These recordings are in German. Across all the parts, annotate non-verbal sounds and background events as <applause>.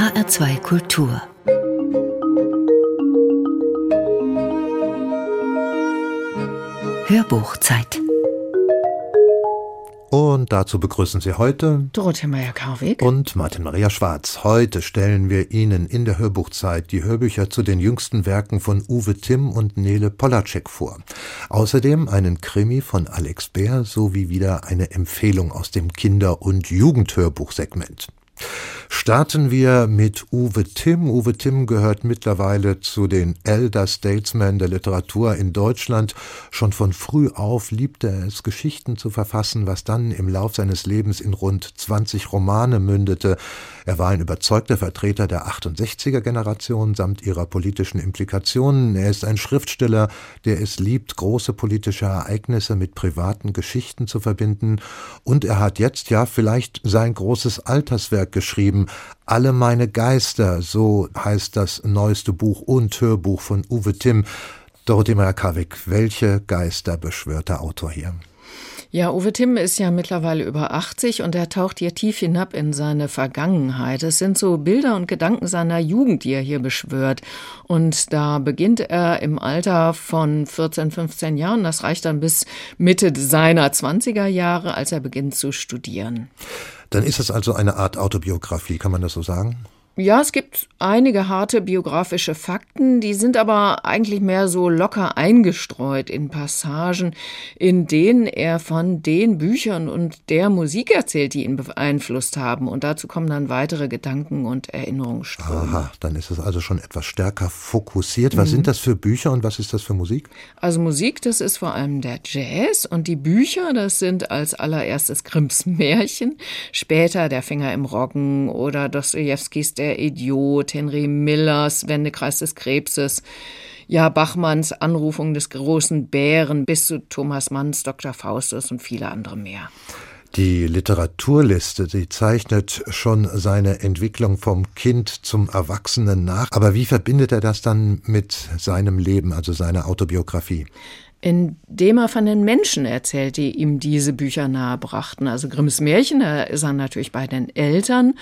HR2 Kultur Hörbuchzeit und dazu begrüßen Sie heute Dorothee Meyer-Karwig und Martin Maria Schwarz. Heute stellen wir Ihnen in der Hörbuchzeit die Hörbücher zu den jüngsten Werken von Uwe Timm und Nele Polacek vor. Außerdem einen Krimi von Alex Bär sowie wieder eine Empfehlung aus dem Kinder- und Jugendhörbuchsegment. Starten wir mit Uwe Timm. Uwe Timm gehört mittlerweile zu den Elder Statesmen der Literatur in Deutschland. Schon von früh auf liebte er es, Geschichten zu verfassen, was dann im Lauf seines Lebens in rund 20 Romane mündete. Er war ein überzeugter Vertreter der 68er Generation samt ihrer politischen Implikationen. Er ist ein Schriftsteller, der es liebt, große politische Ereignisse mit privaten Geschichten zu verbinden. Und er hat jetzt ja vielleicht sein großes Alterswerk geschrieben, Alle meine Geister, so heißt das neueste Buch und Hörbuch von Uwe Timm. Dorothee Meyer-Karwig, welche Geister beschwört der Autor hier? Ja, Uwe Timm ist ja mittlerweile über 80 und er taucht hier tief hinab in seine Vergangenheit. Es sind so Bilder und Gedanken seiner Jugend, die er hier beschwört. Und da beginnt er im Alter von 14, 15 Jahren. Das reicht dann bis Mitte seiner 20er Jahre, als er beginnt zu studieren. Dann ist es also eine Art Autobiografie, kann man das so sagen? Ja, es gibt einige harte biografische Fakten, die sind aber eigentlich mehr so locker eingestreut in Passagen, in denen er von den Büchern und der Musik erzählt, die ihn beeinflusst haben. Und dazu kommen dann weitere Gedanken und Erinnerungsströme. Aha, dann ist es also schon etwas stärker fokussiert. Was mhm. sind das für Bücher und was ist das für Musik? Also Musik, das ist vor allem der Jazz und die Bücher, das sind als allererstes Grimms Märchen, später Der Finger im Roggen oder Dostojewskis Der Idiot, Henry Millers Wendekreis des Krebses, ja, Bachmanns Anrufung des großen Bären bis zu Thomas Manns Dr. Faustus und viele andere mehr. Die Literaturliste, die zeichnet schon seine Entwicklung vom Kind zum Erwachsenen nach. Aber wie verbindet er das dann mit seinem Leben, also seiner Autobiografie? indem er von den Menschen erzählt, die ihm diese Bücher nahebrachten. Also Grimms Märchen, da ist er natürlich bei den Eltern,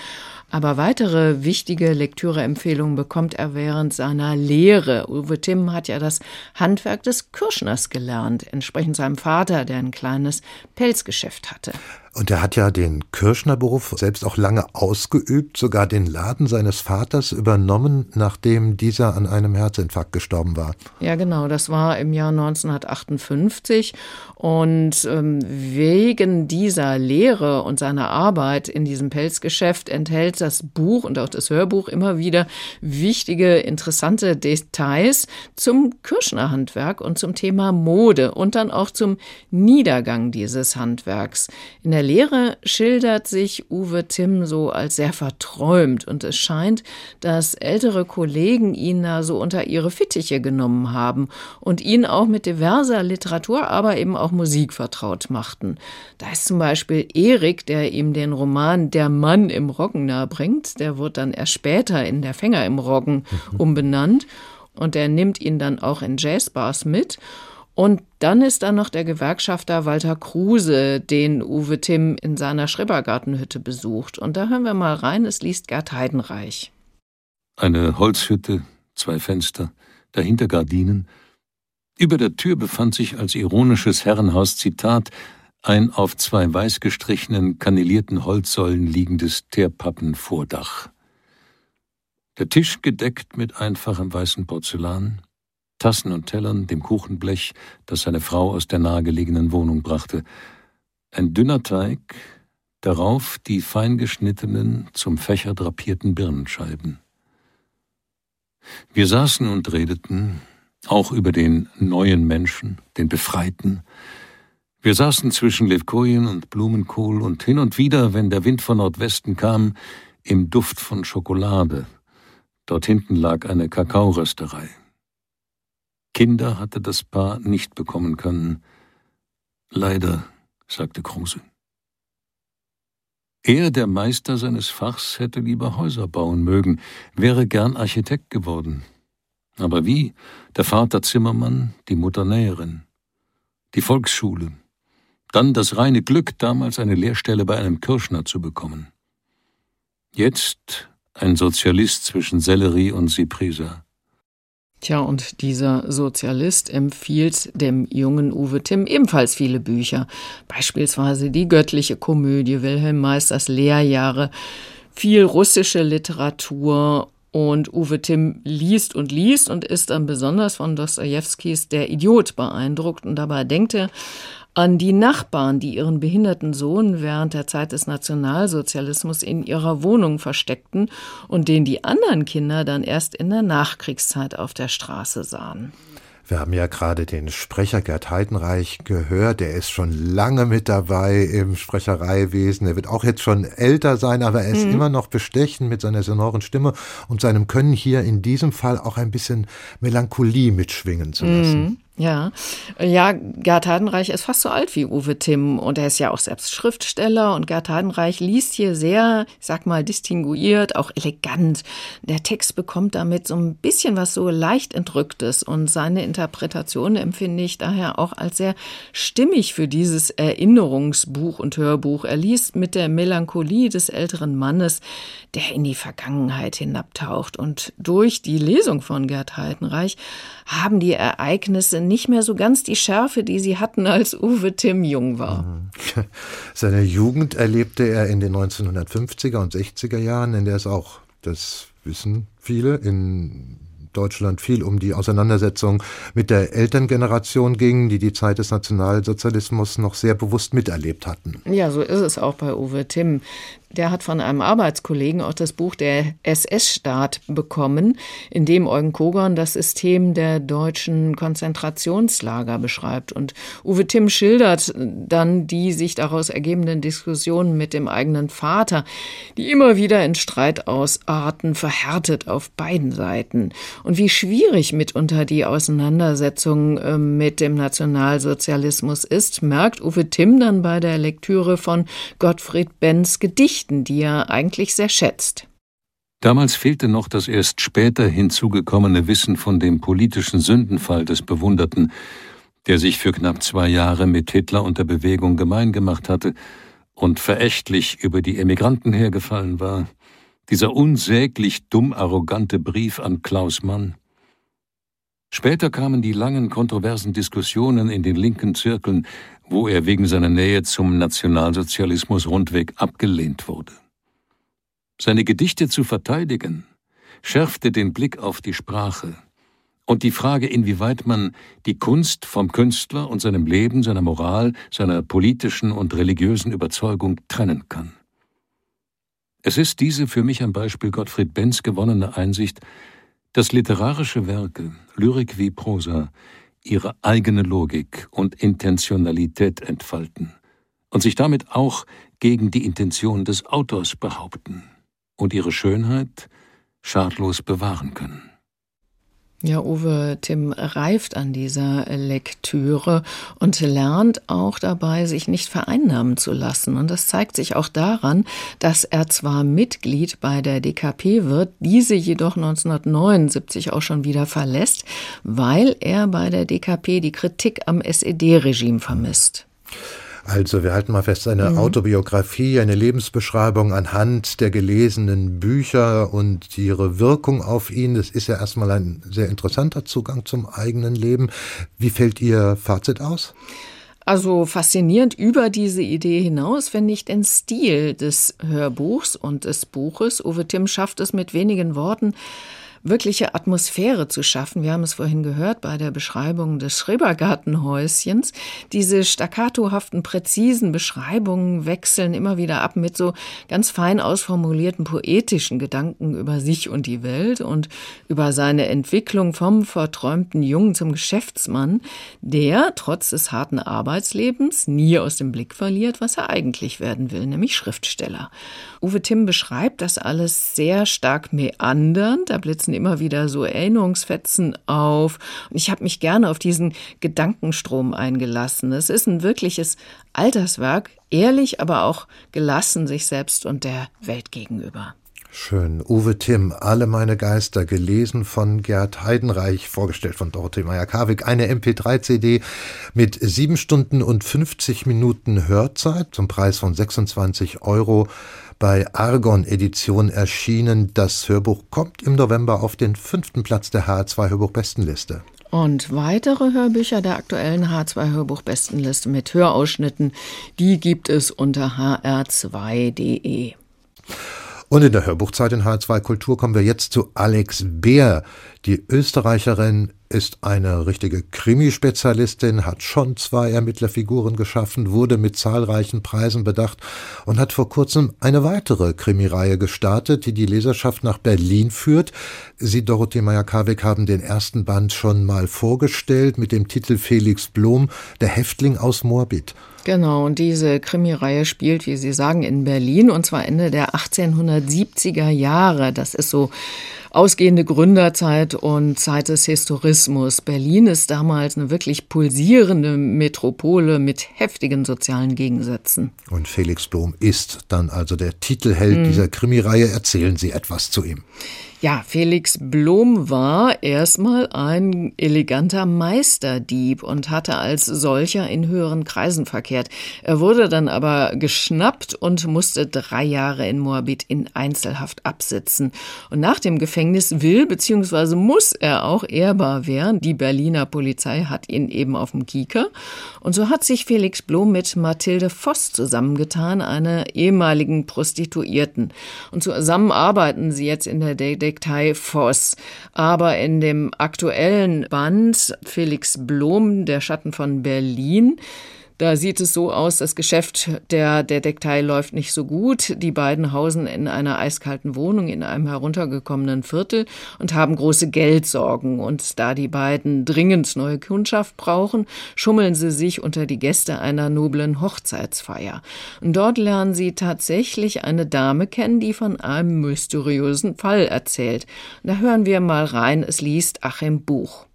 aber weitere wichtige Lektüreempfehlungen bekommt er während seiner Lehre. Uwe Timm hat ja das Handwerk des Kirschners gelernt, entsprechend seinem Vater, der ein kleines Pelzgeschäft hatte. Und er hat ja den Kirschnerberuf selbst auch lange ausgeübt, sogar den Laden seines Vaters übernommen, nachdem dieser an einem Herzinfarkt gestorben war. Ja, genau, das war im Jahr 1958. Und ähm, wegen dieser Lehre und seiner Arbeit in diesem Pelzgeschäft enthält das Buch und auch das Hörbuch immer wieder wichtige, interessante Details zum Kirschnerhandwerk und zum Thema Mode und dann auch zum Niedergang dieses Handwerks. In der Lehre schildert sich Uwe Timm so als sehr verträumt und es scheint, dass ältere Kollegen ihn da so unter ihre Fittiche genommen haben und ihn auch mit diverser Literatur, aber eben auch Musik vertraut machten. Da ist zum Beispiel Erik, der ihm den Roman Der Mann im Roggen nahebringt. Der wird dann erst später in Der Fänger im Roggen mhm. umbenannt und er nimmt ihn dann auch in Jazzbars mit. Und dann ist da noch der Gewerkschafter Walter Kruse, den Uwe Timm in seiner Schrebergartenhütte besucht. Und da hören wir mal rein, es liest Gerd Heidenreich. Eine Holzhütte, zwei Fenster, dahinter Gardinen. Über der Tür befand sich als ironisches Herrenhaus-Zitat ein auf zwei weiß gestrichenen, kanalierten Holzsäulen liegendes Teerpappenvordach. Der Tisch gedeckt mit einfachem weißem Porzellan, Tassen und Tellern, dem Kuchenblech, das seine Frau aus der nahegelegenen Wohnung brachte. Ein dünner Teig, darauf die fein geschnittenen, zum Fächer drapierten Birnenscheiben. Wir saßen und redeten, auch über den neuen Menschen, den Befreiten. Wir saßen zwischen Levkojen und Blumenkohl und hin und wieder, wenn der Wind von Nordwesten kam, im Duft von Schokolade. Dort hinten lag eine Kakaorösterei. Kinder hatte das Paar nicht bekommen können. Leider, sagte Kruse. Er, der Meister seines Fachs, hätte lieber Häuser bauen mögen, wäre gern Architekt geworden. Aber wie? Der Vater Zimmermann, die Mutter Näherin. Die Volksschule. Dann das reine Glück, damals eine Lehrstelle bei einem Kirschner zu bekommen. Jetzt ein Sozialist zwischen Sellerie und Cyprisa. Tja, und dieser Sozialist empfiehlt dem jungen Uwe Timm ebenfalls viele Bücher, beispielsweise die göttliche Komödie, Wilhelm Meisters Lehrjahre, viel russische Literatur und Uwe Timm liest und liest und ist dann besonders von Dostojewskis Der Idiot beeindruckt und dabei denkt er an die Nachbarn, die ihren behinderten Sohn während der Zeit des Nationalsozialismus in ihrer Wohnung versteckten und den die anderen Kinder dann erst in der Nachkriegszeit auf der Straße sahen. Wir haben ja gerade den Sprecher Gerd Heidenreich gehört. Der ist schon lange mit dabei im Sprechereiwesen. Er wird auch jetzt schon älter sein, aber er ist mhm. immer noch bestechend mit seiner sonoren Stimme und seinem Können hier in diesem Fall auch ein bisschen Melancholie mitschwingen zu lassen. Mhm. Ja, ja, Gerd Hardenreich ist fast so alt wie Uwe Timm und er ist ja auch selbst Schriftsteller und Gerd Hardenreich liest hier sehr, ich sag mal, distinguiert, auch elegant. Der Text bekommt damit so ein bisschen was so leicht entrücktes und seine Interpretation empfinde ich daher auch als sehr stimmig für dieses Erinnerungsbuch und Hörbuch. Er liest mit der Melancholie des älteren Mannes, der in die Vergangenheit hinabtaucht und durch die Lesung von Gerd Heidenreich haben die Ereignisse nicht mehr so ganz die Schärfe, die sie hatten, als Uwe Timm jung war. Mhm. <laughs> Seine Jugend erlebte er in den 1950er und 60er Jahren, in der es auch, das wissen viele, in Deutschland viel um die Auseinandersetzung mit der Elterngeneration ging, die die Zeit des Nationalsozialismus noch sehr bewusst miterlebt hatten. Ja, so ist es auch bei Uwe Timm. Der hat von einem Arbeitskollegen auch das Buch Der SS-Staat bekommen, in dem Eugen Kogon das System der deutschen Konzentrationslager beschreibt. Und Uwe Timm schildert dann die sich daraus ergebenden Diskussionen mit dem eigenen Vater, die immer wieder in Streit ausarten, verhärtet auf beiden Seiten. Und wie schwierig mitunter die Auseinandersetzung äh, mit dem Nationalsozialismus ist, merkt Uwe Timm dann bei der Lektüre von Gottfried Benz Gedicht Geschichten, die er eigentlich sehr schätzt. Damals fehlte noch das erst später hinzugekommene Wissen von dem politischen Sündenfall des Bewunderten, der sich für knapp zwei Jahre mit Hitler und der Bewegung gemein gemacht hatte und verächtlich über die Emigranten hergefallen war. Dieser unsäglich dumm arrogante Brief an Klaus Mann. Später kamen die langen kontroversen Diskussionen in den linken Zirkeln, wo er wegen seiner Nähe zum Nationalsozialismus rundweg abgelehnt wurde. Seine Gedichte zu verteidigen, schärfte den Blick auf die Sprache und die Frage, inwieweit man die Kunst vom Künstler und seinem Leben, seiner Moral, seiner politischen und religiösen Überzeugung trennen kann. Es ist diese für mich am Beispiel Gottfried Benz gewonnene Einsicht, dass literarische Werke, Lyrik wie Prosa, ihre eigene Logik und Intentionalität entfalten und sich damit auch gegen die Intention des Autors behaupten und ihre Schönheit schadlos bewahren können. Ja, Uwe Tim reift an dieser Lektüre und lernt auch dabei, sich nicht vereinnahmen zu lassen. Und das zeigt sich auch daran, dass er zwar Mitglied bei der DKP wird, diese jedoch 1979 auch schon wieder verlässt, weil er bei der DKP die Kritik am SED-Regime vermisst. Also wir halten mal fest, eine mhm. Autobiografie, eine Lebensbeschreibung anhand der gelesenen Bücher und ihre Wirkung auf ihn. Das ist ja erstmal ein sehr interessanter Zugang zum eigenen Leben. Wie fällt Ihr Fazit aus? Also faszinierend über diese Idee hinaus finde ich den Stil des Hörbuchs und des Buches. Uwe Timm schafft es mit wenigen Worten, wirkliche Atmosphäre zu schaffen. Wir haben es vorhin gehört bei der Beschreibung des Schrebergartenhäuschens. Diese staccatohaften, präzisen Beschreibungen wechseln immer wieder ab mit so ganz fein ausformulierten poetischen Gedanken über sich und die Welt und über seine Entwicklung vom verträumten Jungen zum Geschäftsmann, der trotz des harten Arbeitslebens nie aus dem Blick verliert, was er eigentlich werden will, nämlich Schriftsteller. Uwe Timm beschreibt das alles sehr stark meandernd. Da blitzen immer wieder so Erinnerungsfetzen auf. Und ich habe mich gerne auf diesen Gedankenstrom eingelassen. Es ist ein wirkliches Alterswerk, ehrlich, aber auch gelassen sich selbst und der Welt gegenüber. Schön. Uwe Timm, Alle meine Geister, gelesen von Gerd Heidenreich, vorgestellt von Dorothee Meyer-Karwig. Eine MP3-CD mit sieben Stunden und 50 Minuten Hörzeit zum Preis von 26 Euro bei Argon Edition erschienen. Das Hörbuch kommt im November auf den fünften Platz der HR2 Hörbuchbestenliste. Und weitere Hörbücher der aktuellen H2 Hörbuchbestenliste mit Hörausschnitten, die gibt es unter hr2.de. Und in der Hörbuchzeit in H2 Kultur kommen wir jetzt zu Alex Beer. Die Österreicherin ist eine richtige Krimispezialistin, hat schon zwei Ermittlerfiguren geschaffen, wurde mit zahlreichen Preisen bedacht und hat vor kurzem eine weitere Krimireihe gestartet, die die Leserschaft nach Berlin führt. Sie, Dorothee Meyer-Karweg, haben den ersten Band schon mal vorgestellt mit dem Titel Felix Blom, der Häftling aus Moabit. Genau, und diese Krimireihe spielt, wie Sie sagen, in Berlin und zwar Ende der 1870er Jahre. Das ist so ausgehende Gründerzeit und Zeit des Historismus. Berlin ist damals eine wirklich pulsierende Metropole mit heftigen sozialen Gegensätzen. Und Felix Blom ist dann also der Titelheld mhm. dieser Krimireihe. Erzählen Sie etwas zu ihm. Ja, Felix Blom war erstmal ein eleganter Meisterdieb und hatte als solcher in höheren Kreisen verkehrt. Er wurde dann aber geschnappt und musste drei Jahre in Moabit in Einzelhaft absitzen. Und nach dem Gefängnis will bzw. muss er auch ehrbar werden. Die Berliner Polizei hat ihn eben auf dem Kieker. Und so hat sich Felix Blom mit Mathilde Voss zusammengetan, einer ehemaligen Prostituierten. Und zusammen arbeiten sie jetzt in der Day Detektei Voss. Aber in dem aktuellen Band Felix Blom, Der Schatten von Berlin, da sieht es so aus, das Geschäft der Detektei läuft nicht so gut. Die beiden hausen in einer eiskalten Wohnung in einem heruntergekommenen Viertel und haben große Geldsorgen. Und da die beiden dringend neue Kundschaft brauchen, schummeln sie sich unter die Gäste einer noblen Hochzeitsfeier. Und dort lernen sie tatsächlich eine Dame kennen, die von einem mysteriösen Fall erzählt. Da hören wir mal rein, es liest Achim Buch.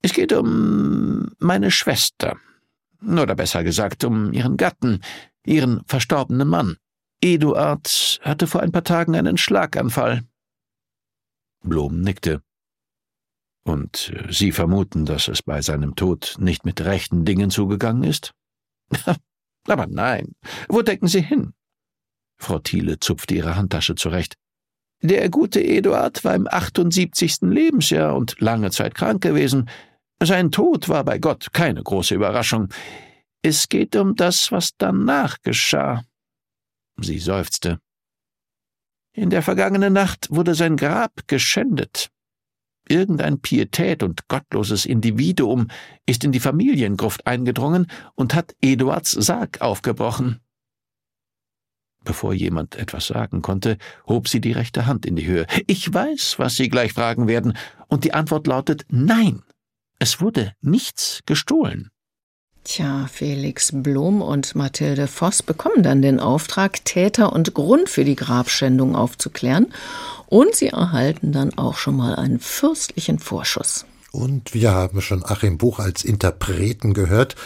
Es geht um meine Schwester oder besser gesagt um ihren Gatten, ihren verstorbenen Mann. Eduard hatte vor ein paar Tagen einen Schlaganfall. Blom nickte. Und äh, Sie vermuten, dass es bei seinem Tod nicht mit rechten Dingen zugegangen ist? <laughs> Aber nein. Wo denken Sie hin? Frau Thiele zupfte ihre Handtasche zurecht. Der gute Eduard war im 78. Lebensjahr und lange Zeit krank gewesen. Sein Tod war bei Gott keine große Überraschung. Es geht um das, was danach geschah. Sie seufzte. In der vergangenen Nacht wurde sein Grab geschändet. Irgendein Pietät und gottloses Individuum ist in die Familiengruft eingedrungen und hat Eduards Sarg aufgebrochen. Bevor jemand etwas sagen konnte, hob sie die rechte Hand in die Höhe. Ich weiß, was Sie gleich fragen werden, und die Antwort lautet Nein. Es wurde nichts gestohlen. Tja, Felix Blom und Mathilde Voss bekommen dann den Auftrag, Täter und Grund für die Grabschändung aufzuklären. Und sie erhalten dann auch schon mal einen fürstlichen Vorschuss. Und wir haben schon Achim Buch als Interpreten gehört,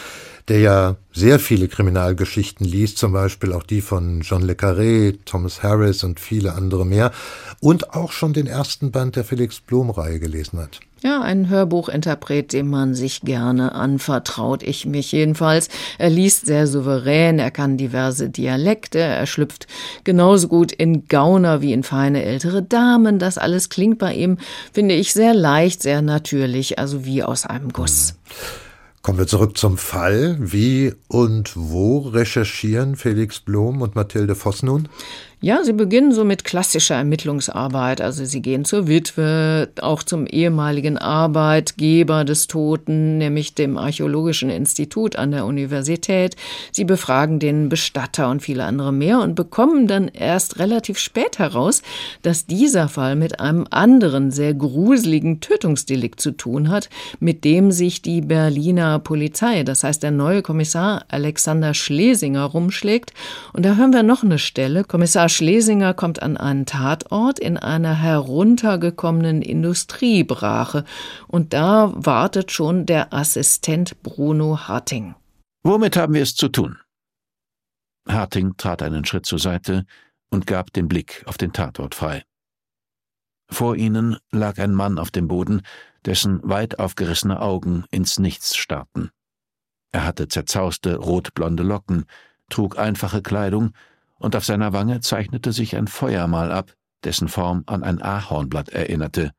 der ja sehr viele Kriminalgeschichten liest, zum Beispiel auch die von John Le Carré, Thomas Harris und viele andere mehr. Und auch schon den ersten Band der Felix Blom-Reihe gelesen hat. Ja, ein Hörbuchinterpret, dem man sich gerne anvertraut. Ich mich jedenfalls. Er liest sehr souverän, er kann diverse Dialekte, er schlüpft genauso gut in Gauner wie in feine ältere Damen. Das alles klingt bei ihm, finde ich, sehr leicht, sehr natürlich, also wie aus einem Guss. Kommen wir zurück zum Fall. Wie und wo recherchieren Felix Blom und Mathilde Voss nun? Ja, sie beginnen so mit klassischer Ermittlungsarbeit. Also sie gehen zur Witwe, auch zum ehemaligen Arbeitgeber des Toten, nämlich dem Archäologischen Institut an der Universität. Sie befragen den Bestatter und viele andere mehr und bekommen dann erst relativ spät heraus, dass dieser Fall mit einem anderen, sehr gruseligen Tötungsdelikt zu tun hat, mit dem sich die Berliner Polizei, das heißt der neue Kommissar Alexander Schlesinger, rumschlägt. Und da hören wir noch eine Stelle. Kommissar Schlesinger kommt an einen Tatort in einer heruntergekommenen Industriebrache und da wartet schon der Assistent Bruno Harting. Womit haben wir es zu tun? Harting trat einen Schritt zur Seite und gab den Blick auf den Tatort frei. Vor ihnen lag ein Mann auf dem Boden, dessen weit aufgerissene Augen ins Nichts starrten. Er hatte zerzauste rotblonde Locken, trug einfache Kleidung und auf seiner Wange zeichnete sich ein Feuermal ab, dessen Form an ein Ahornblatt erinnerte.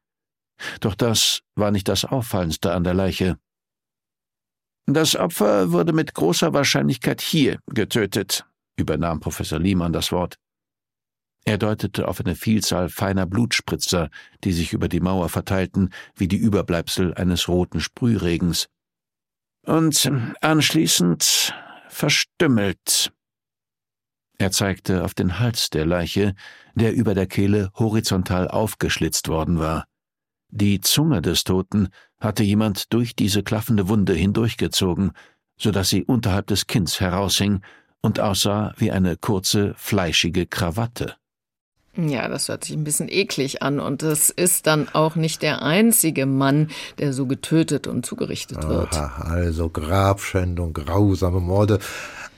Doch das war nicht das Auffallendste an der Leiche. Das Opfer wurde mit großer Wahrscheinlichkeit hier getötet, übernahm Professor Liemann das Wort. Er deutete auf eine Vielzahl feiner Blutspritzer, die sich über die Mauer verteilten, wie die Überbleibsel eines roten Sprühregens. Und anschließend verstümmelt. Er zeigte auf den Hals der Leiche, der über der Kehle horizontal aufgeschlitzt worden war. Die Zunge des Toten hatte jemand durch diese klaffende Wunde hindurchgezogen, so dass sie unterhalb des Kinns heraushing und aussah wie eine kurze, fleischige Krawatte. Ja, das hört sich ein bisschen eklig an und es ist dann auch nicht der einzige Mann, der so getötet und zugerichtet wird. Aha, also Grabschändung, grausame Morde.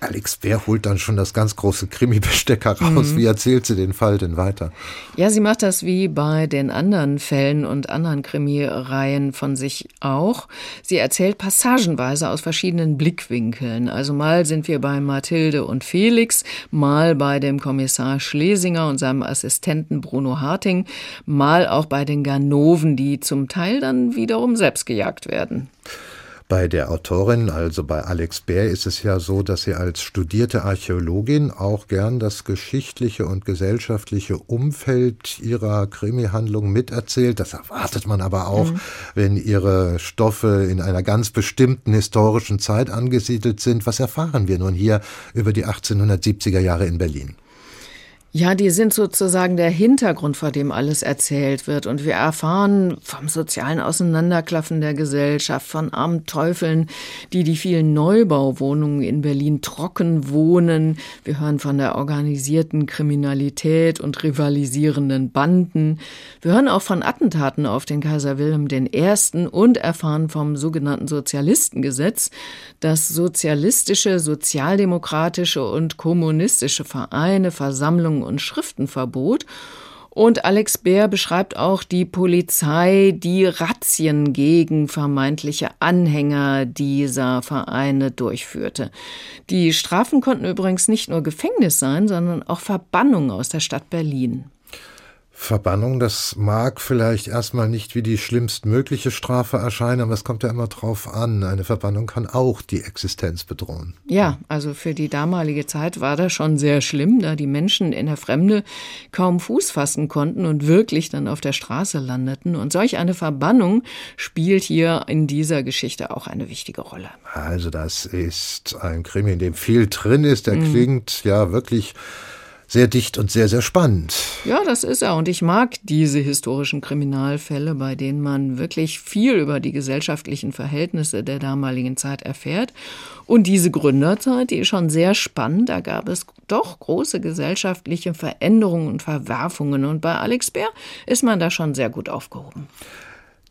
Alex Bär holt dann schon das ganz große Krimi-Besteck heraus. Mhm. Wie erzählt sie den Fall denn weiter? Ja, sie macht das wie bei den anderen Fällen und anderen Krimireihen von sich auch. Sie erzählt passagenweise aus verschiedenen Blickwinkeln. Also mal sind wir bei Mathilde und Felix, mal bei dem Kommissar Schlesinger und seinem Assistenten Bruno Harting, mal auch bei den Ganoven, die zum Teil dann wiederum selbst gejagt werden. Bei der Autorin, also bei Alex Bär, ist es ja so, dass sie als studierte Archäologin auch gern das geschichtliche und gesellschaftliche Umfeld ihrer Krimi-Handlung miterzählt. Das erwartet man aber auch, mhm. wenn ihre Stoffe in einer ganz bestimmten historischen Zeit angesiedelt sind. Was erfahren wir nun hier über die 1870er Jahre in Berlin? Ja, die sind sozusagen der Hintergrund, vor dem alles erzählt wird. Und wir erfahren vom sozialen Auseinanderklaffen der Gesellschaft, von armen Teufeln, die die vielen Neubauwohnungen in Berlin trocken wohnen. Wir hören von der organisierten Kriminalität und rivalisierenden Banden. Wir hören auch von Attentaten auf den Kaiser Wilhelm I. und erfahren vom sogenannten Sozialistengesetz, das sozialistische, sozialdemokratische und kommunistische Vereine, Versammlungen und Schriftenverbot. Und Alex Bär beschreibt auch die Polizei, die Razzien gegen vermeintliche Anhänger dieser Vereine durchführte. Die Strafen konnten übrigens nicht nur Gefängnis sein, sondern auch Verbannung aus der Stadt Berlin. Verbannung, das mag vielleicht erstmal nicht wie die schlimmstmögliche Strafe erscheinen, aber es kommt ja immer drauf an. Eine Verbannung kann auch die Existenz bedrohen. Ja, also für die damalige Zeit war das schon sehr schlimm, da die Menschen in der Fremde kaum Fuß fassen konnten und wirklich dann auf der Straße landeten. Und solch eine Verbannung spielt hier in dieser Geschichte auch eine wichtige Rolle. Also das ist ein Krimi, in dem viel drin ist. Der mhm. klingt ja wirklich sehr dicht und sehr, sehr spannend. Ja, das ist er. Und ich mag diese historischen Kriminalfälle, bei denen man wirklich viel über die gesellschaftlichen Verhältnisse der damaligen Zeit erfährt. Und diese Gründerzeit, die ist schon sehr spannend. Da gab es doch große gesellschaftliche Veränderungen und Verwerfungen. Und bei Alex Bär ist man da schon sehr gut aufgehoben.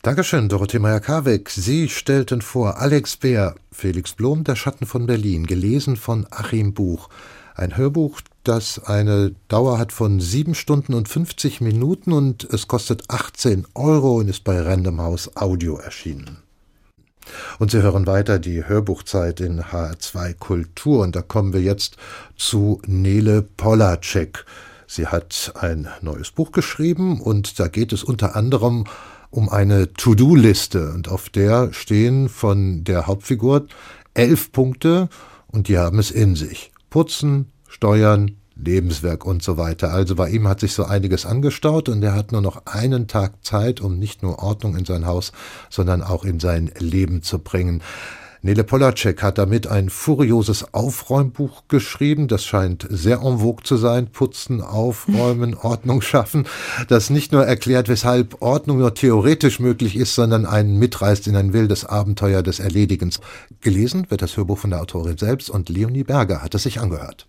Dankeschön, Dorothee Meyer-Karweck. Sie stellten vor Alex Bär, Felix Blom, Der Schatten von Berlin, gelesen von Achim Buch. Ein Hörbuch, das eine Dauer hat von sieben Stunden und 50 Minuten und es kostet 18 Euro und ist bei Random House Audio erschienen. Und Sie hören weiter die Hörbuchzeit in HR2 Kultur und da kommen wir jetzt zu Nele Polacek. Sie hat ein neues Buch geschrieben und da geht es unter anderem um eine To-Do-Liste und auf der stehen von der Hauptfigur elf Punkte und die haben es in sich. Putzen, Steuern, Lebenswerk und so weiter. Also bei ihm hat sich so einiges angestaut und er hat nur noch einen Tag Zeit, um nicht nur Ordnung in sein Haus, sondern auch in sein Leben zu bringen. Nele Polacek hat damit ein furioses Aufräumbuch geschrieben. Das scheint sehr en vogue zu sein. Putzen, aufräumen, <laughs> Ordnung schaffen. Das nicht nur erklärt, weshalb Ordnung nur theoretisch möglich ist, sondern einen mitreißt in ein wildes Abenteuer des Erledigens. Gelesen wird das Hörbuch von der Autorin selbst und Leonie Berger hat es sich angehört.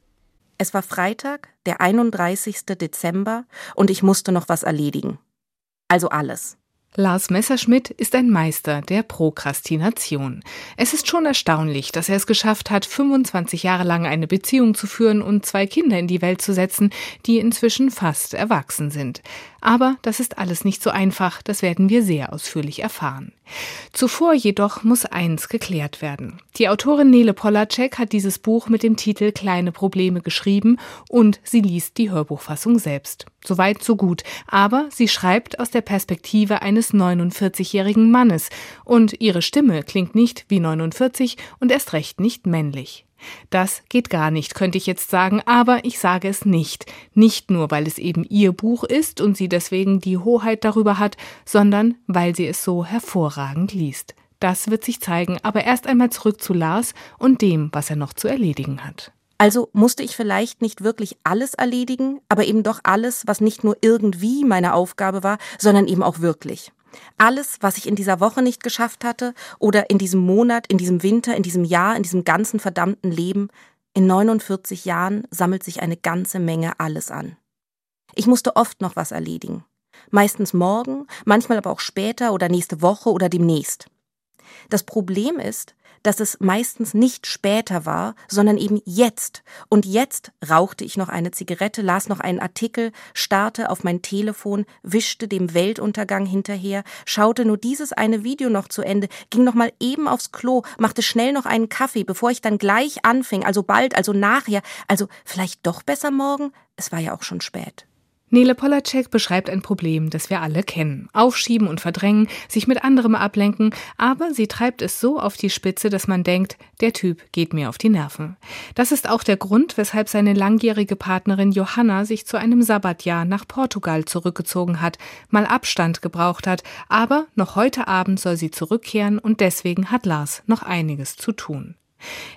Es war Freitag, der 31. Dezember, und ich musste noch was erledigen. Also alles. Lars Messerschmidt ist ein Meister der Prokrastination. Es ist schon erstaunlich, dass er es geschafft hat, 25 Jahre lang eine Beziehung zu führen und zwei Kinder in die Welt zu setzen, die inzwischen fast erwachsen sind. Aber das ist alles nicht so einfach, das werden wir sehr ausführlich erfahren. Zuvor jedoch muss eins geklärt werden. Die Autorin Nele Polacek hat dieses Buch mit dem Titel Kleine Probleme geschrieben und sie liest die Hörbuchfassung selbst. Soweit, so gut. Aber sie schreibt aus der Perspektive eines 49-jährigen Mannes und ihre Stimme klingt nicht wie 49 und erst recht nicht männlich. Das geht gar nicht, könnte ich jetzt sagen, aber ich sage es nicht. Nicht nur, weil es eben ihr Buch ist und sie deswegen die Hoheit darüber hat, sondern weil sie es so hervorragend liest. Das wird sich zeigen, aber erst einmal zurück zu Lars und dem, was er noch zu erledigen hat. Also musste ich vielleicht nicht wirklich alles erledigen, aber eben doch alles, was nicht nur irgendwie meine Aufgabe war, sondern eben auch wirklich. Alles, was ich in dieser Woche nicht geschafft hatte oder in diesem Monat, in diesem Winter, in diesem Jahr, in diesem ganzen verdammten Leben, in 49 Jahren sammelt sich eine ganze Menge alles an. Ich musste oft noch was erledigen. Meistens morgen, manchmal aber auch später oder nächste Woche oder demnächst. Das Problem ist, dass es meistens nicht später war, sondern eben jetzt. Und jetzt rauchte ich noch eine Zigarette, las noch einen Artikel, starrte auf mein Telefon, wischte dem Weltuntergang hinterher, schaute nur dieses eine Video noch zu Ende, ging noch mal eben aufs Klo, machte schnell noch einen Kaffee, bevor ich dann gleich anfing, also bald, also nachher, also vielleicht doch besser morgen? Es war ja auch schon spät. Nele Polacek beschreibt ein Problem, das wir alle kennen. Aufschieben und verdrängen, sich mit anderem ablenken, aber sie treibt es so auf die Spitze, dass man denkt, der Typ geht mir auf die Nerven. Das ist auch der Grund, weshalb seine langjährige Partnerin Johanna sich zu einem Sabbatjahr nach Portugal zurückgezogen hat, mal Abstand gebraucht hat, aber noch heute Abend soll sie zurückkehren und deswegen hat Lars noch einiges zu tun.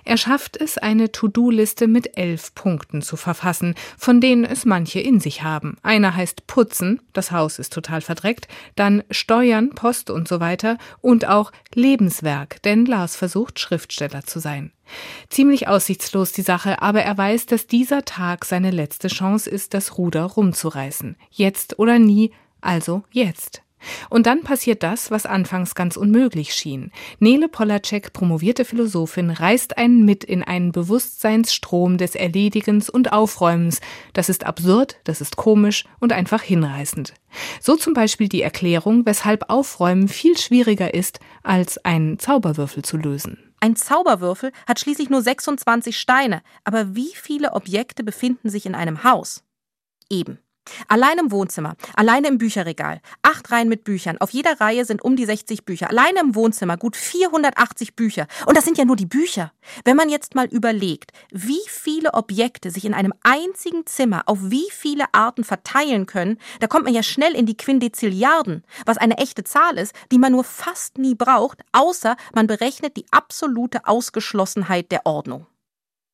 Er schafft es, eine To-Do-Liste mit elf Punkten zu verfassen, von denen es manche in sich haben. Einer heißt Putzen, das Haus ist total verdreckt, dann Steuern, Post und so weiter und auch Lebenswerk, denn Lars versucht, Schriftsteller zu sein. Ziemlich aussichtslos die Sache, aber er weiß, dass dieser Tag seine letzte Chance ist, das Ruder rumzureißen. Jetzt oder nie, also jetzt. Und dann passiert das, was anfangs ganz unmöglich schien. Nele Polacek, promovierte Philosophin, reißt einen mit in einen Bewusstseinsstrom des Erledigens und Aufräumens. Das ist absurd, das ist komisch und einfach hinreißend. So zum Beispiel die Erklärung, weshalb Aufräumen viel schwieriger ist, als einen Zauberwürfel zu lösen. Ein Zauberwürfel hat schließlich nur 26 Steine, aber wie viele Objekte befinden sich in einem Haus? Eben. Allein im Wohnzimmer, alleine im Bücherregal, acht Reihen mit Büchern. Auf jeder Reihe sind um die 60 Bücher. Alleine im Wohnzimmer gut 480 Bücher. Und das sind ja nur die Bücher. Wenn man jetzt mal überlegt, wie viele Objekte sich in einem einzigen Zimmer auf wie viele Arten verteilen können, da kommt man ja schnell in die Quindezilliarden, was eine echte Zahl ist, die man nur fast nie braucht, außer man berechnet die absolute Ausgeschlossenheit der Ordnung.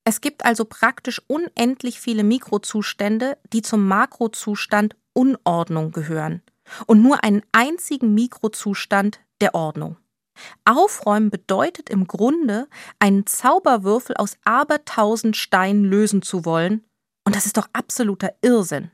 Es gibt also praktisch unendlich viele Mikrozustände, die zum Makrozustand Unordnung gehören und nur einen einzigen Mikrozustand der Ordnung. Aufräumen bedeutet im Grunde, einen Zauberwürfel aus abertausend Steinen lösen zu wollen, und das ist doch absoluter Irrsinn.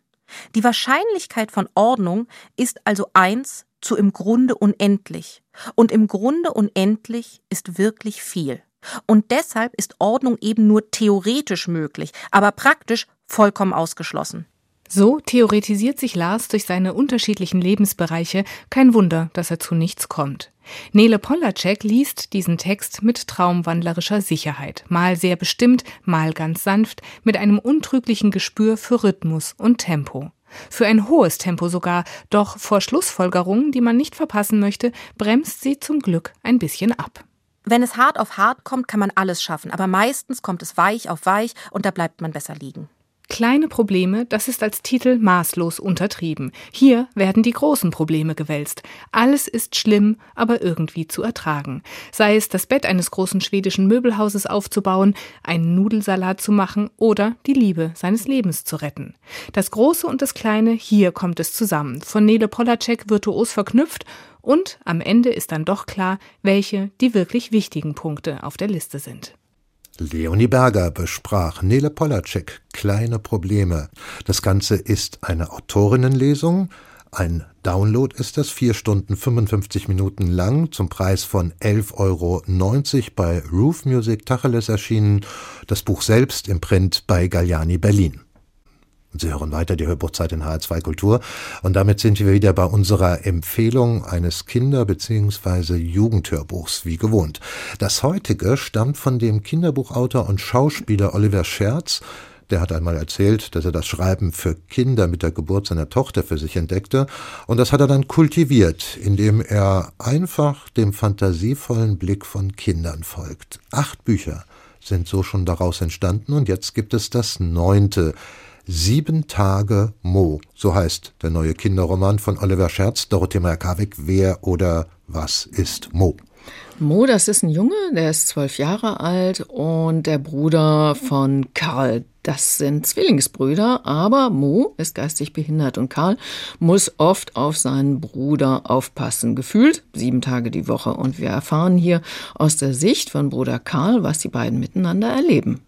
Die Wahrscheinlichkeit von Ordnung ist also eins zu im Grunde unendlich, und im Grunde unendlich ist wirklich viel. Und deshalb ist Ordnung eben nur theoretisch möglich, aber praktisch vollkommen ausgeschlossen. So theoretisiert sich Lars durch seine unterschiedlichen Lebensbereiche, kein Wunder, dass er zu nichts kommt. Nele Polacek liest diesen Text mit traumwandlerischer Sicherheit, mal sehr bestimmt, mal ganz sanft, mit einem untrüglichen Gespür für Rhythmus und Tempo. Für ein hohes Tempo sogar, doch vor Schlussfolgerungen, die man nicht verpassen möchte, bremst sie zum Glück ein bisschen ab. Wenn es hart auf hart kommt, kann man alles schaffen, aber meistens kommt es weich auf weich und da bleibt man besser liegen. Kleine Probleme, das ist als Titel maßlos untertrieben. Hier werden die großen Probleme gewälzt. Alles ist schlimm, aber irgendwie zu ertragen. Sei es das Bett eines großen schwedischen Möbelhauses aufzubauen, einen Nudelsalat zu machen oder die Liebe seines Lebens zu retten. Das Große und das Kleine, hier kommt es zusammen. Von Nele Polacek virtuos verknüpft und am Ende ist dann doch klar, welche die wirklich wichtigen Punkte auf der Liste sind. Leonie Berger besprach Nele Polacek Kleine Probleme. Das Ganze ist eine Autorinnenlesung. Ein Download ist das, vier Stunden 55 Minuten lang, zum Preis von 11,90 Euro bei Roof Music Tacheles erschienen. Das Buch selbst im Print bei Galliani Berlin. Sie hören weiter die Hörbuchzeit in HR2 Kultur. Und damit sind wir wieder bei unserer Empfehlung eines Kinder- bzw. Jugendhörbuchs, wie gewohnt. Das heutige stammt von dem Kinderbuchautor und Schauspieler Oliver Scherz. Der hat einmal erzählt, dass er das Schreiben für Kinder mit der Geburt seiner Tochter für sich entdeckte. Und das hat er dann kultiviert, indem er einfach dem fantasievollen Blick von Kindern folgt. Acht Bücher sind so schon daraus entstanden und jetzt gibt es das neunte. Sieben Tage Mo, so heißt der neue Kinderroman von Oliver Scherz, Dorothee Merkavik, Wer oder was ist Mo? Mo, das ist ein Junge, der ist zwölf Jahre alt und der Bruder von Karl. Das sind Zwillingsbrüder, aber Mo ist geistig behindert und Karl muss oft auf seinen Bruder aufpassen. Gefühlt sieben Tage die Woche. Und wir erfahren hier aus der Sicht von Bruder Karl, was die beiden miteinander erleben.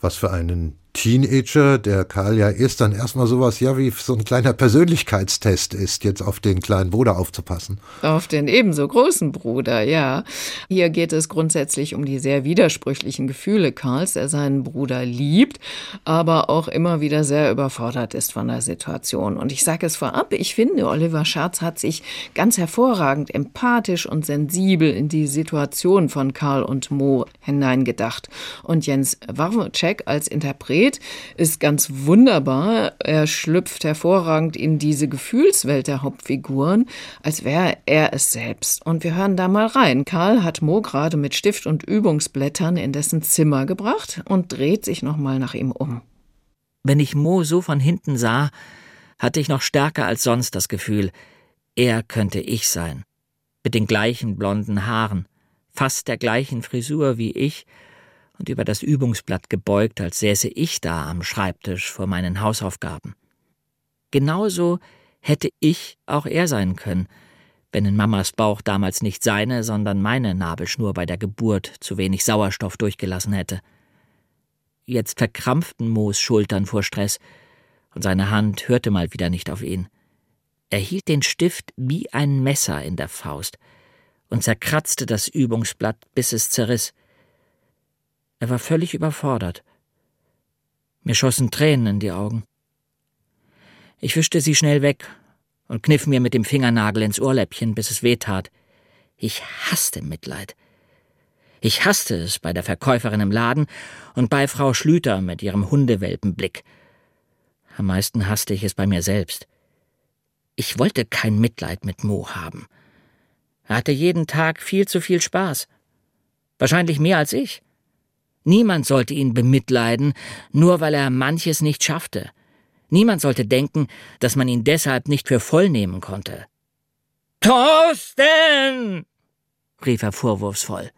Was für einen Teenager, der Karl ja ist, dann erstmal sowas, ja, wie so ein kleiner Persönlichkeitstest ist, jetzt auf den kleinen Bruder aufzupassen. Auf den ebenso großen Bruder, ja. Hier geht es grundsätzlich um die sehr widersprüchlichen Gefühle Karls, der seinen Bruder liebt, aber auch immer wieder sehr überfordert ist von der Situation. Und ich sage es vorab, ich finde, Oliver Schatz hat sich ganz hervorragend empathisch und sensibel in die Situation von Karl und Mo hineingedacht. Und Jens Warwczek als Interpret Poet ist ganz wunderbar. Er schlüpft hervorragend in diese Gefühlswelt der Hauptfiguren, als wäre er es selbst. Und wir hören da mal rein. Karl hat Mo gerade mit Stift und Übungsblättern in dessen Zimmer gebracht und dreht sich nochmal nach ihm um. Wenn ich Mo so von hinten sah, hatte ich noch stärker als sonst das Gefühl, er könnte ich sein. Mit den gleichen blonden Haaren, fast der gleichen Frisur wie ich und über das Übungsblatt gebeugt, als säße ich da am Schreibtisch vor meinen Hausaufgaben. Genauso hätte ich auch er sein können, wenn in Mamas Bauch damals nicht seine, sondern meine Nabelschnur bei der Geburt zu wenig Sauerstoff durchgelassen hätte. Jetzt verkrampften Moos Schultern vor Stress, und seine Hand hörte mal wieder nicht auf ihn. Er hielt den Stift wie ein Messer in der Faust und zerkratzte das Übungsblatt, bis es zerriss. Er war völlig überfordert. Mir schossen Tränen in die Augen. Ich wischte sie schnell weg und kniff mir mit dem Fingernagel ins Ohrläppchen, bis es wehtat. Ich hasste Mitleid. Ich hasste es bei der Verkäuferin im Laden und bei Frau Schlüter mit ihrem Hundewelpenblick. Am meisten hasste ich es bei mir selbst. Ich wollte kein Mitleid mit Mo haben. Er hatte jeden Tag viel zu viel Spaß. Wahrscheinlich mehr als ich. Niemand sollte ihn bemitleiden, nur weil er manches nicht schaffte. Niemand sollte denken, dass man ihn deshalb nicht für voll nehmen konnte. Thorsten! rief er vorwurfsvoll.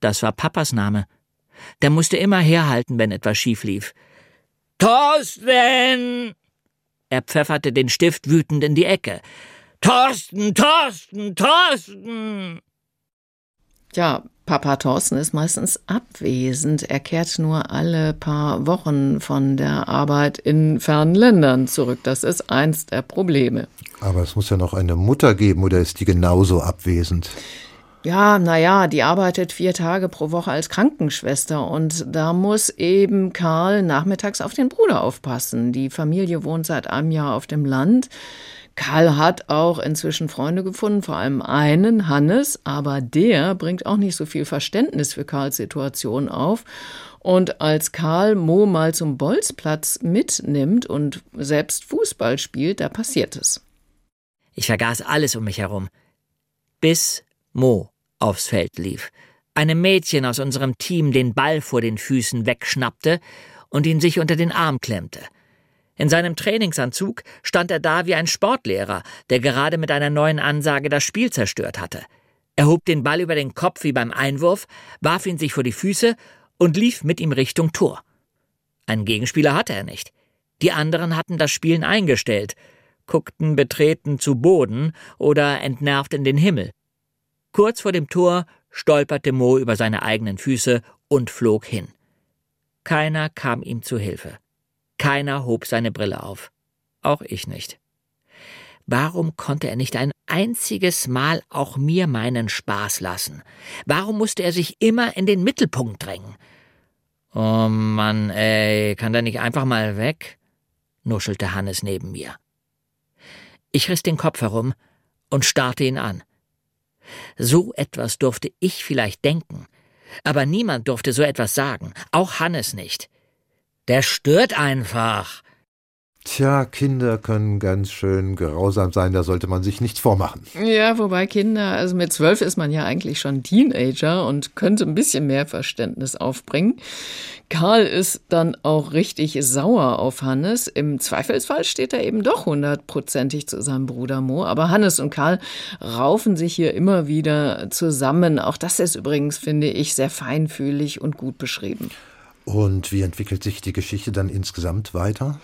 Das war Papas Name. Der musste immer herhalten, wenn etwas schief lief. Thorsten! Er pfefferte den Stift wütend in die Ecke. Thorsten, Thorsten, Thorsten! Ja, Papa Thorsten ist meistens abwesend. Er kehrt nur alle paar Wochen von der Arbeit in fernen Ländern zurück. Das ist eins der Probleme. Aber es muss ja noch eine Mutter geben, oder ist die genauso abwesend? Ja, naja, die arbeitet vier Tage pro Woche als Krankenschwester und da muss eben Karl nachmittags auf den Bruder aufpassen. Die Familie wohnt seit einem Jahr auf dem Land. Karl hat auch inzwischen Freunde gefunden, vor allem einen, Hannes, aber der bringt auch nicht so viel Verständnis für Karls Situation auf. Und als Karl Mo mal zum Bolzplatz mitnimmt und selbst Fußball spielt, da passiert es. Ich vergaß alles um mich herum. Bis Mo aufs Feld lief, einem Mädchen aus unserem Team den Ball vor den Füßen wegschnappte und ihn sich unter den Arm klemmte. In seinem Trainingsanzug stand er da wie ein Sportlehrer, der gerade mit einer neuen Ansage das Spiel zerstört hatte. Er hob den Ball über den Kopf wie beim Einwurf, warf ihn sich vor die Füße und lief mit ihm Richtung Tor. Einen Gegenspieler hatte er nicht. Die anderen hatten das Spielen eingestellt, guckten betreten zu Boden oder entnervt in den Himmel. Kurz vor dem Tor stolperte Mo über seine eigenen Füße und flog hin. Keiner kam ihm zu Hilfe. Keiner hob seine Brille auf. Auch ich nicht. Warum konnte er nicht ein einziges Mal auch mir meinen Spaß lassen? Warum musste er sich immer in den Mittelpunkt drängen? Oh Mann, ey, kann der nicht einfach mal weg? nuschelte Hannes neben mir. Ich riss den Kopf herum und starrte ihn an. So etwas durfte ich vielleicht denken, aber niemand durfte so etwas sagen, auch Hannes nicht. Der stört einfach. Tja, Kinder können ganz schön grausam sein, da sollte man sich nichts vormachen. Ja, wobei Kinder, also mit zwölf ist man ja eigentlich schon Teenager und könnte ein bisschen mehr Verständnis aufbringen. Karl ist dann auch richtig sauer auf Hannes. Im Zweifelsfall steht er eben doch hundertprozentig zu seinem Bruder Mo. Aber Hannes und Karl raufen sich hier immer wieder zusammen. Auch das ist übrigens, finde ich, sehr feinfühlig und gut beschrieben. Und wie entwickelt sich die Geschichte dann insgesamt weiter?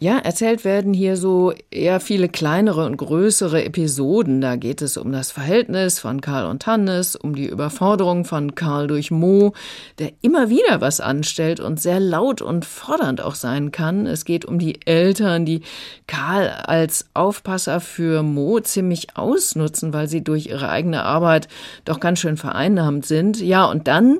Ja, erzählt werden hier so eher viele kleinere und größere Episoden. Da geht es um das Verhältnis von Karl und Hannes, um die Überforderung von Karl durch Mo, der immer wieder was anstellt und sehr laut und fordernd auch sein kann. Es geht um die Eltern, die Karl als Aufpasser für Mo ziemlich ausnutzen, weil sie durch ihre eigene Arbeit doch ganz schön vereinnahmt sind. Ja, und dann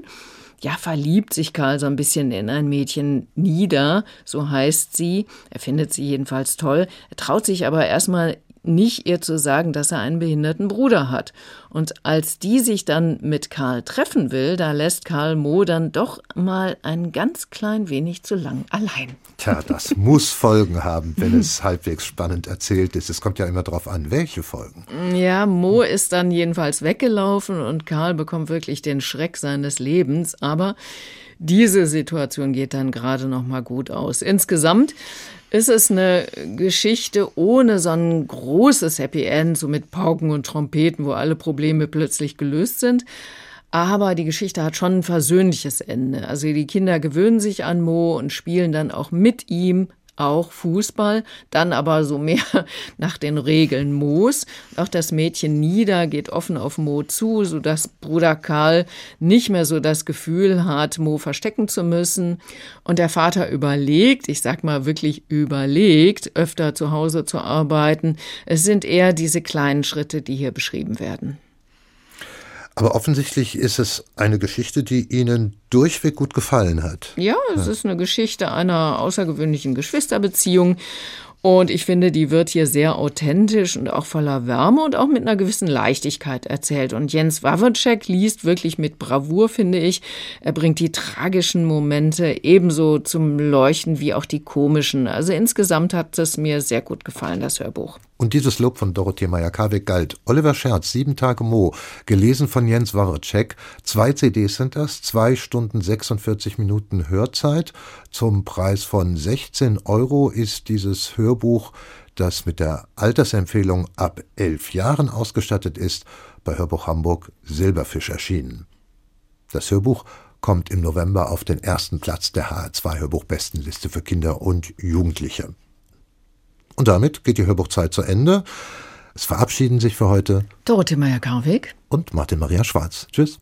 ja, verliebt sich Karl so ein bisschen in ein Mädchen nieder, so heißt sie. Er findet sie jedenfalls toll. Er traut sich aber erstmal nicht ihr zu sagen, dass er einen behinderten Bruder hat. Und als die sich dann mit Karl treffen will, da lässt Karl Mo dann doch mal ein ganz klein wenig zu lang allein. Tja, das <laughs> muss Folgen haben, wenn es halbwegs spannend erzählt ist. Es kommt ja immer darauf an, welche Folgen. Ja, Mo ist dann jedenfalls weggelaufen und Karl bekommt wirklich den Schreck seines Lebens. Aber diese Situation geht dann gerade noch mal gut aus. Insgesamt ist es eine Geschichte ohne so ein großes Happy End, so mit Pauken und Trompeten, wo alle Probleme plötzlich gelöst sind. Aber die Geschichte hat schon ein versöhnliches Ende. Also die Kinder gewöhnen sich an Mo und spielen dann auch mit ihm auch Fußball, dann aber so mehr <laughs> nach den Regeln Moos. Auch das Mädchen Nieder geht offen auf Mo zu, sodass Bruder Karl nicht mehr so das Gefühl hat, Mo verstecken zu müssen. Und der Vater überlegt, ich sag mal wirklich überlegt, öfter zu Hause zu arbeiten. Es sind eher diese kleinen Schritte, die hier beschrieben werden. Aber offensichtlich ist es eine Geschichte, die Ihnen durchweg gut gefallen hat. Ja, es ja. ist eine Geschichte einer außergewöhnlichen Geschwisterbeziehung. Und ich finde, die wird hier sehr authentisch und auch voller Wärme und auch mit einer gewissen Leichtigkeit erzählt. Und Jens Wawrczyk liest wirklich mit Bravour, finde ich. Er bringt die tragischen Momente ebenso zum Leuchten wie auch die komischen. Also insgesamt hat es mir sehr gut gefallen, das Hörbuch. Und dieses Lob von Dorothee Meyer-Karweg galt. Oliver Scherz, Sieben Tage Mo, gelesen von Jens Wawrczyk. Zwei CDs sind das, zwei Stunden 46 Minuten Hörzeit. Zum Preis von 16 Euro ist dieses Hörbuch, das mit der Altersempfehlung ab elf Jahren ausgestattet ist, bei Hörbuch Hamburg Silberfisch erschienen. Das Hörbuch kommt im November auf den ersten Platz der HR2 Hörbuchbestenliste für Kinder und Jugendliche. Und damit geht die Hörbuchzeit zu Ende. Es verabschieden sich für heute Dorothee Meyer-Karweg und Martin Maria Schwarz. Tschüss.